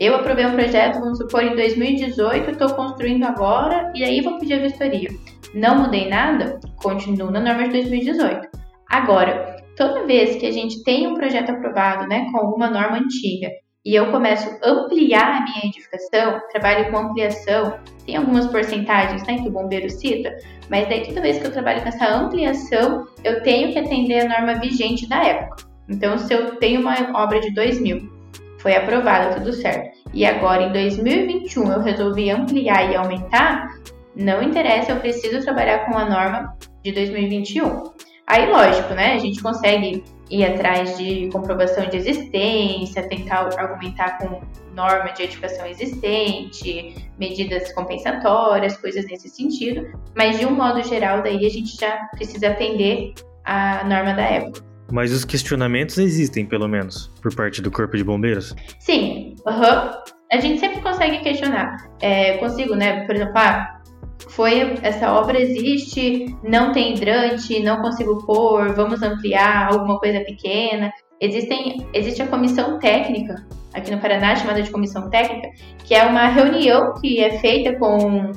Eu aprovei um projeto, vamos supor, em 2018, estou construindo agora e aí vou pedir a vistoria. Não mudei nada? Continuo na norma de 2018. Agora, toda vez que a gente tem um projeto aprovado, né, com alguma norma antiga, e eu começo a ampliar a minha edificação, trabalho com ampliação, tem algumas porcentagens né, que o bombeiro cita, mas daí toda vez que eu trabalho com essa ampliação, eu tenho que atender a norma vigente da época. Então, se eu tenho uma obra de 2000 foi aprovado, tudo certo. E agora em 2021 eu resolvi ampliar e aumentar, não interessa, eu preciso trabalhar com a norma de 2021. Aí, lógico, né? A gente consegue ir atrás de comprovação de existência, tentar argumentar com norma de edificação existente, medidas compensatórias, coisas nesse sentido, mas de um modo geral, daí a gente já precisa atender a norma da época. Mas os questionamentos existem, pelo menos, por parte do Corpo de Bombeiros? Sim, uhum. a gente sempre consegue questionar. É, consigo, né? Por exemplo, ah, foi essa obra existe, não tem hidrante, não consigo pôr, vamos ampliar alguma coisa pequena. Existem, existe a comissão técnica aqui no Paraná chamada de comissão técnica, que é uma reunião que é feita com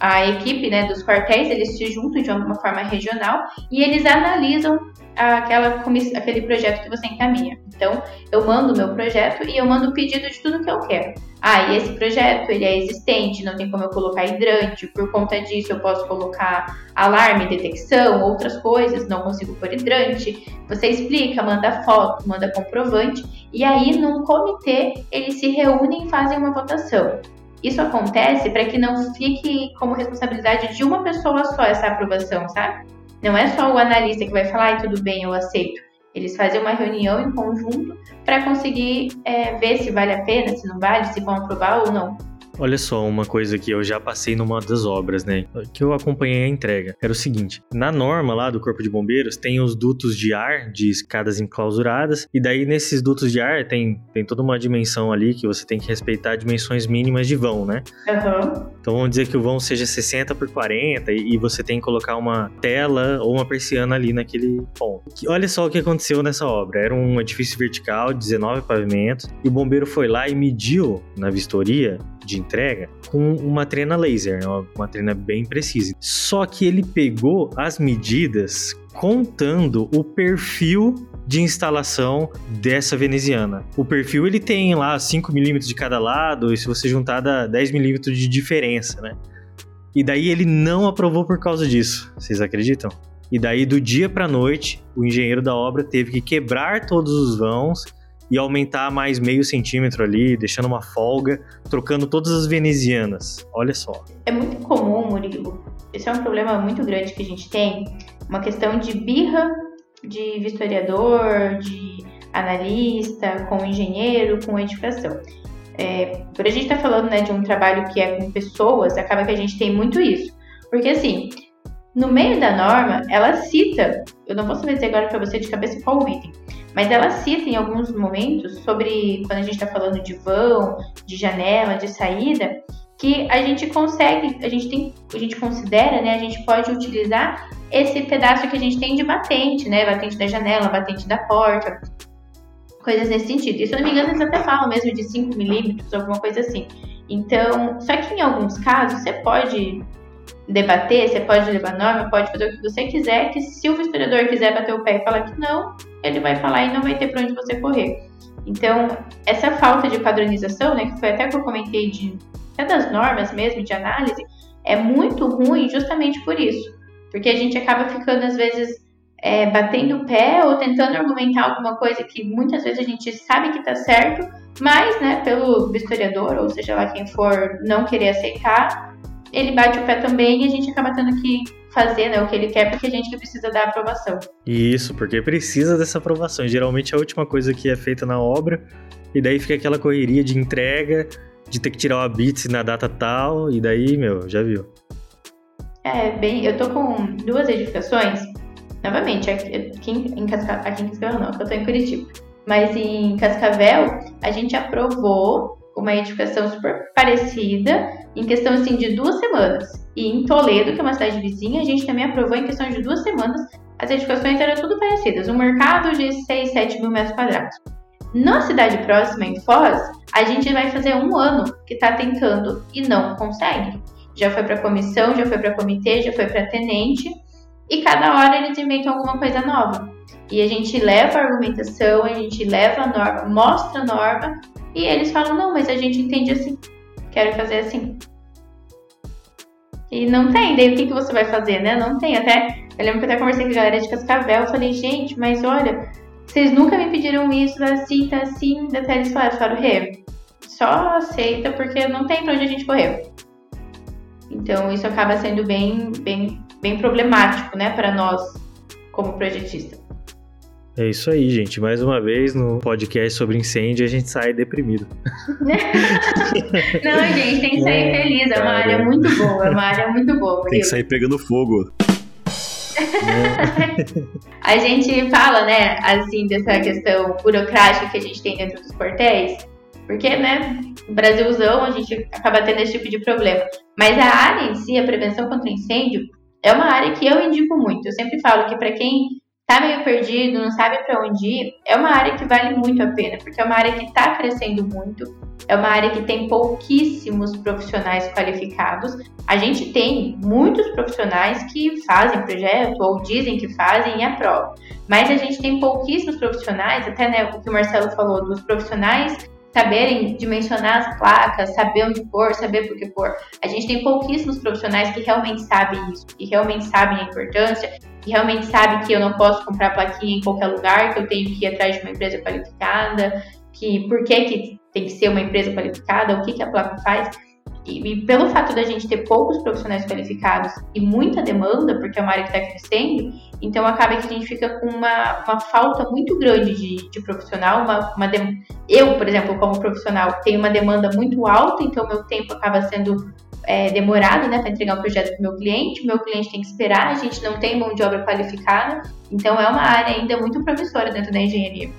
a equipe né, dos quartéis, eles se juntam de alguma forma regional e eles analisam aquela, aquele projeto que você encaminha. Então, eu mando o meu projeto e eu mando o pedido de tudo que eu quero. Ah, e esse projeto ele é existente, não tem como eu colocar hidrante, por conta disso eu posso colocar alarme, detecção, outras coisas, não consigo pôr hidrante. Você explica, manda foto, manda comprovante, e aí num comitê eles se reúnem e fazem uma votação. Isso acontece para que não fique como responsabilidade de uma pessoa só essa aprovação, sabe? Não é só o analista que vai falar, ah, tudo bem, eu aceito. Eles fazem uma reunião em conjunto para conseguir é, ver se vale a pena, se não vale, se vão aprovar ou não. Olha só, uma coisa que eu já passei numa das obras, né? Que eu acompanhei a entrega. Era o seguinte: na norma lá do Corpo de Bombeiros tem os dutos de ar de escadas enclausuradas, e daí nesses dutos de ar tem, tem toda uma dimensão ali que você tem que respeitar dimensões mínimas de vão, né? Uhum. Então vamos dizer que o vão seja 60 por 40 e, e você tem que colocar uma tela ou uma persiana ali naquele ponto. olha só o que aconteceu nessa obra: era um edifício vertical, 19 pavimentos, e o bombeiro foi lá e mediu na vistoria de entrega com uma trena laser, né? uma trena bem precisa. Só que ele pegou as medidas contando o perfil de instalação dessa veneziana. O perfil ele tem lá 5 milímetros de cada lado, e se você juntar dá 10 milímetros de diferença, né? E daí ele não aprovou por causa disso. Vocês acreditam? E daí do dia para noite, o engenheiro da obra teve que quebrar todos os vãos e aumentar mais meio centímetro ali, deixando uma folga, trocando todas as venezianas. Olha só. É muito comum, Murilo. Esse é um problema muito grande que a gente tem, uma questão de birra de vistoriador, de analista, com engenheiro, com edificação. É, por a gente estar tá falando né, de um trabalho que é com pessoas, acaba que a gente tem muito isso. Porque assim, no meio da norma, ela cita, eu não vou saber dizer agora para você de cabeça qual item, mas ela cita em alguns momentos sobre quando a gente está falando de vão, de janela, de saída, que a gente consegue, a gente tem, a gente considera, né, a gente pode utilizar esse pedaço que a gente tem de batente, né, batente da janela, batente da porta, coisas nesse sentido. E se eu não me engano, eles até falam mesmo de 5 milímetros, alguma coisa assim. Então, só que em alguns casos você pode debater, você pode levar norma, pode fazer o que você quiser, que se o historiador quiser bater o pé e falar que não, ele vai falar e não vai ter para onde você correr. Então, essa falta de padronização, né, que foi até que eu comentei de até das normas mesmo de análise, é muito ruim justamente por isso. Porque a gente acaba ficando, às vezes, é, batendo o pé ou tentando argumentar alguma coisa que muitas vezes a gente sabe que está certo, mas, né, pelo historiador, ou seja lá quem for, não querer aceitar, ele bate o pé também e a gente acaba tendo que fazer né, o que ele quer porque a gente precisa da aprovação. Isso, porque precisa dessa aprovação. Geralmente é a última coisa que é feita na obra, e daí fica aquela correria de entrega, de ter que tirar o bits na data tal, e daí, meu, já viu. É, bem, eu tô com duas edificações, novamente, aqui em, Cascavel, aqui em Cascavel não, eu tô em Curitiba, mas em Cascavel a gente aprovou uma edificação super parecida em questão assim de duas semanas. E em Toledo, que é uma cidade vizinha, a gente também aprovou em questão de duas semanas. As edificações eram tudo parecidas, um mercado de 6, 7 mil metros quadrados. Na cidade próxima, em Foz, a gente vai fazer um ano que está tentando e não consegue. Já foi para comissão, já foi para comitê, já foi para tenente, e cada hora eles inventam alguma coisa nova. E a gente leva a argumentação, a gente leva a norma, mostra a norma, e eles falam: não, mas a gente entende assim, quero fazer assim. E não tem, daí o que, que você vai fazer, né? Não tem. Até, eu lembro que eu até conversei com a galera de Cascavel, eu falei, gente, mas olha, vocês nunca me pediram isso, assim, tá assim, até eles falaram, falaram, Rê, só aceita porque não tem pra onde a gente correr. Então isso acaba sendo bem, bem, bem problemático, né, para nós como projetista. É isso aí, gente. Mais uma vez no podcast sobre incêndio a gente sai deprimido. Não, gente, tem que sair é, feliz. É uma área muito boa, é uma área muito boa. Tem que sair pegando fogo. a gente fala, né, assim, dessa questão burocrática que a gente tem dentro dos quartéis, porque, né, Brasilzão, a gente acaba tendo esse tipo de problema. Mas a área em si, a prevenção contra incêndio, é uma área que eu indico muito. Eu sempre falo que para quem tá meio perdido, não sabe para onde ir, é uma área que vale muito a pena, porque é uma área que está crescendo muito, é uma área que tem pouquíssimos profissionais qualificados. A gente tem muitos profissionais que fazem projeto ou dizem que fazem e aprovam, mas a gente tem pouquíssimos profissionais, até né, o que o Marcelo falou, dos profissionais saberem dimensionar as placas, saber onde pôr, saber por que pôr. A gente tem pouquíssimos profissionais que realmente sabem isso, que realmente sabem a importância, que realmente sabem que eu não posso comprar plaquinha em qualquer lugar, que eu tenho que ir atrás de uma empresa qualificada, que por que, que tem que ser uma empresa qualificada, o que, que a placa faz. E, e, pelo fato da gente ter poucos profissionais qualificados e muita demanda, porque é uma área que está crescendo, então acaba que a gente fica com uma, uma falta muito grande de, de profissional. Uma, uma de... Eu, por exemplo, como profissional, tenho uma demanda muito alta, então meu tempo acaba sendo é, demorado né, para entregar um projeto para o meu cliente. O meu cliente tem que esperar, a gente não tem mão de obra qualificada, então é uma área ainda muito promissora dentro da engenharia.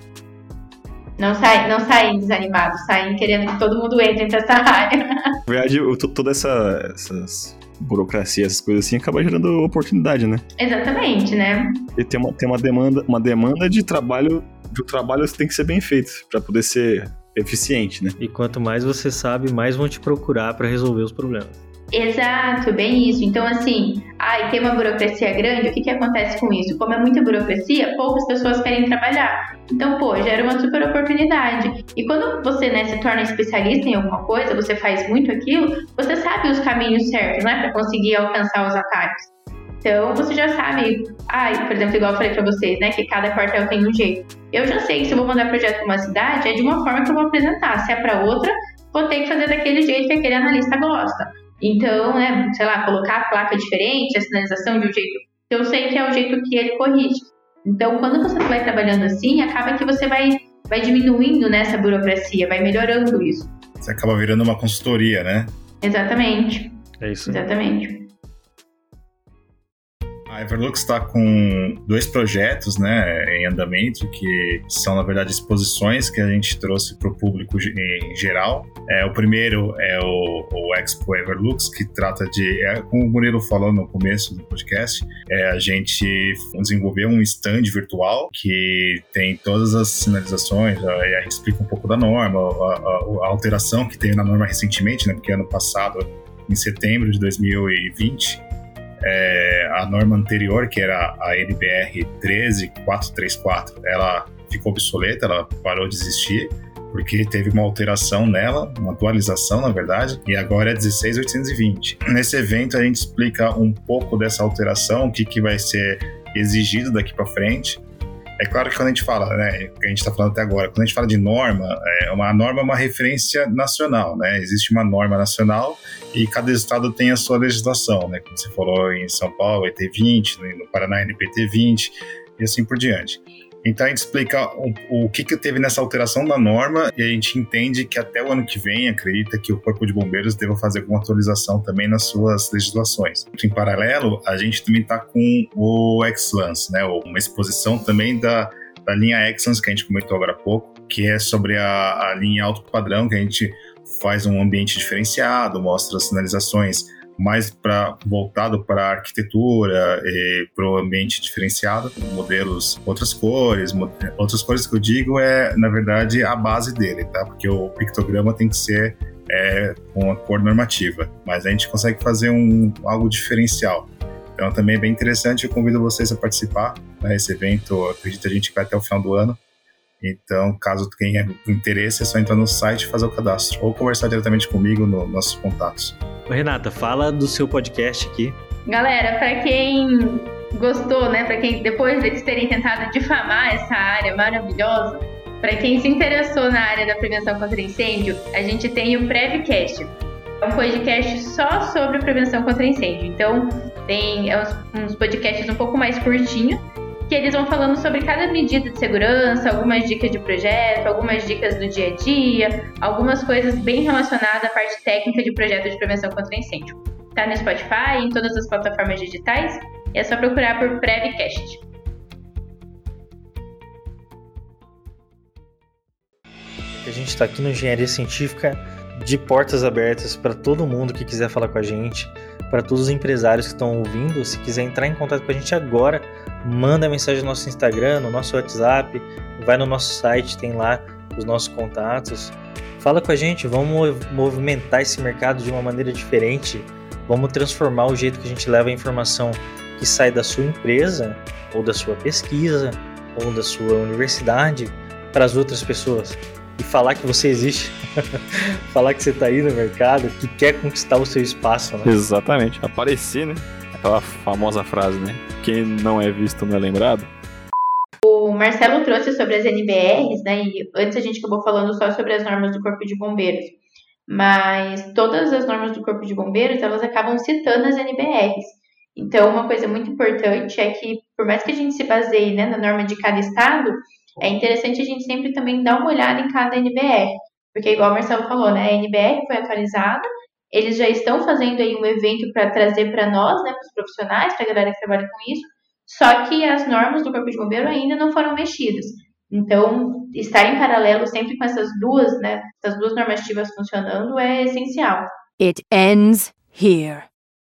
Não, sai, não saem desanimados, saem querendo que todo mundo entre nessa área. Na verdade, toda essa, essas burocracia, essas coisas assim, acaba gerando oportunidade, né? Exatamente, né? E tem uma, tem uma demanda, uma demanda de trabalho, de o trabalho tem que ser bem feito para poder ser eficiente, né? E quanto mais você sabe, mais vão te procurar para resolver os problemas. Exato, bem isso. Então, assim, ai, tem uma burocracia grande, o que, que acontece com isso? Como é muita burocracia, poucas pessoas querem trabalhar. Então, pô, gera uma super oportunidade. E quando você né, se torna especialista em alguma coisa, você faz muito aquilo, você sabe os caminhos certos, né, para conseguir alcançar os ataques. Então, você já sabe, ai, por exemplo, igual eu falei para vocês, né, que cada quartel tem um jeito. Eu já sei que se eu vou mandar projeto para uma cidade, é de uma forma que eu vou apresentar. Se é para outra, vou ter que fazer daquele jeito que aquele analista gosta. Então, né, sei lá, colocar a placa diferente, a sinalização de um jeito que eu sei que é o jeito que ele corrige. Então, quando você vai trabalhando assim, acaba que você vai, vai diminuindo nessa né, burocracia, vai melhorando isso. Você acaba virando uma consultoria, né? Exatamente. É isso. Exatamente. Everlux está com dois projetos né, em andamento, que são, na verdade, exposições que a gente trouxe para o público em geral. É, o primeiro é o, o Expo Everlux, que trata de, é, como o Murilo falou no começo do podcast, é, a gente desenvolveu um stand virtual que tem todas as sinalizações, a, explica um pouco da norma, a, a, a alteração que teve na norma recentemente, né, porque ano passado, em setembro de 2020, é, a norma anterior, que era a NBR 13434, ela ficou obsoleta, ela parou de existir, porque teve uma alteração nela, uma atualização, na verdade, e agora é 16820. Nesse evento a gente explica um pouco dessa alteração, o que, que vai ser exigido daqui para frente, é claro que quando a gente fala, né, que a gente está falando até agora, quando a gente fala de norma, é uma norma é uma referência nacional, né? Existe uma norma nacional e cada estado tem a sua legislação, né? Como você falou em São Paulo, ET20, no Paraná, NPT20 e assim por diante. Então a gente explica o, o que, que teve nessa alteração da norma e a gente entende que até o ano que vem acredita que o Corpo de Bombeiros deva fazer alguma atualização também nas suas legislações. Em paralelo, a gente também está com o Excellence, né, uma exposição também da, da linha Excellence que a gente comentou agora há pouco, que é sobre a, a linha alto padrão, que a gente faz um ambiente diferenciado, mostra sinalizações mais para voltado para arquitetura e para o ambiente diferenciado, modelos outras cores, outras cores que eu digo é na verdade a base dele, tá? Porque o pictograma tem que ser é, com a cor normativa, mas a gente consegue fazer um algo diferencial. Então também é bem interessante, eu convido vocês a participar. Né? Evento, acredito a gente vai até o final do ano. Então, caso tenha interesse, é só entrar no site e fazer o cadastro, ou conversar diretamente comigo nos nossos contatos. Renata, fala do seu podcast aqui. Galera, para quem gostou, né, para quem depois deles terem tentado difamar essa área maravilhosa, para quem se interessou na área da prevenção contra incêndio, a gente tem o Prevcast. É um podcast só sobre prevenção contra incêndio. Então, tem uns, uns podcasts um pouco mais curtinhos, que eles vão falando sobre cada medida de segurança, algumas dicas de projeto, algumas dicas do dia a dia, algumas coisas bem relacionadas à parte técnica de projeto de prevenção contra incêndio. Tá no Spotify, em todas as plataformas digitais, e é só procurar por Prevcast. A gente está aqui no Engenharia Científica de portas abertas para todo mundo que quiser falar com a gente, para todos os empresários que estão ouvindo. Se quiser entrar em contato com a gente agora, manda mensagem no nosso Instagram, no nosso WhatsApp, vai no nosso site, tem lá os nossos contatos. Fala com a gente, vamos movimentar esse mercado de uma maneira diferente. Vamos transformar o jeito que a gente leva a informação que sai da sua empresa, ou da sua pesquisa, ou da sua universidade para as outras pessoas. E falar que você existe, falar que você está aí no mercado, que quer conquistar o seu espaço. Né? Exatamente, aparecer, né? Aquela famosa frase, né? Quem não é visto não é lembrado. O Marcelo trouxe sobre as NBRs, né? E antes a gente acabou falando só sobre as normas do Corpo de Bombeiros. Mas todas as normas do Corpo de Bombeiros, elas acabam citando as NBRs. Então, uma coisa muito importante é que, por mais que a gente se baseie né, na norma de cada estado, é interessante a gente sempre também dar uma olhada em cada NBR. Porque, igual o Marcelo falou, né, a NBR foi atualizada, eles já estão fazendo aí um evento para trazer para nós, né, para os profissionais, para a galera que trabalha com isso, só que as normas do Corpo de Bombeiro ainda não foram mexidas. Então, estar em paralelo sempre com essas duas, né, essas duas normativas funcionando é essencial. It ends here.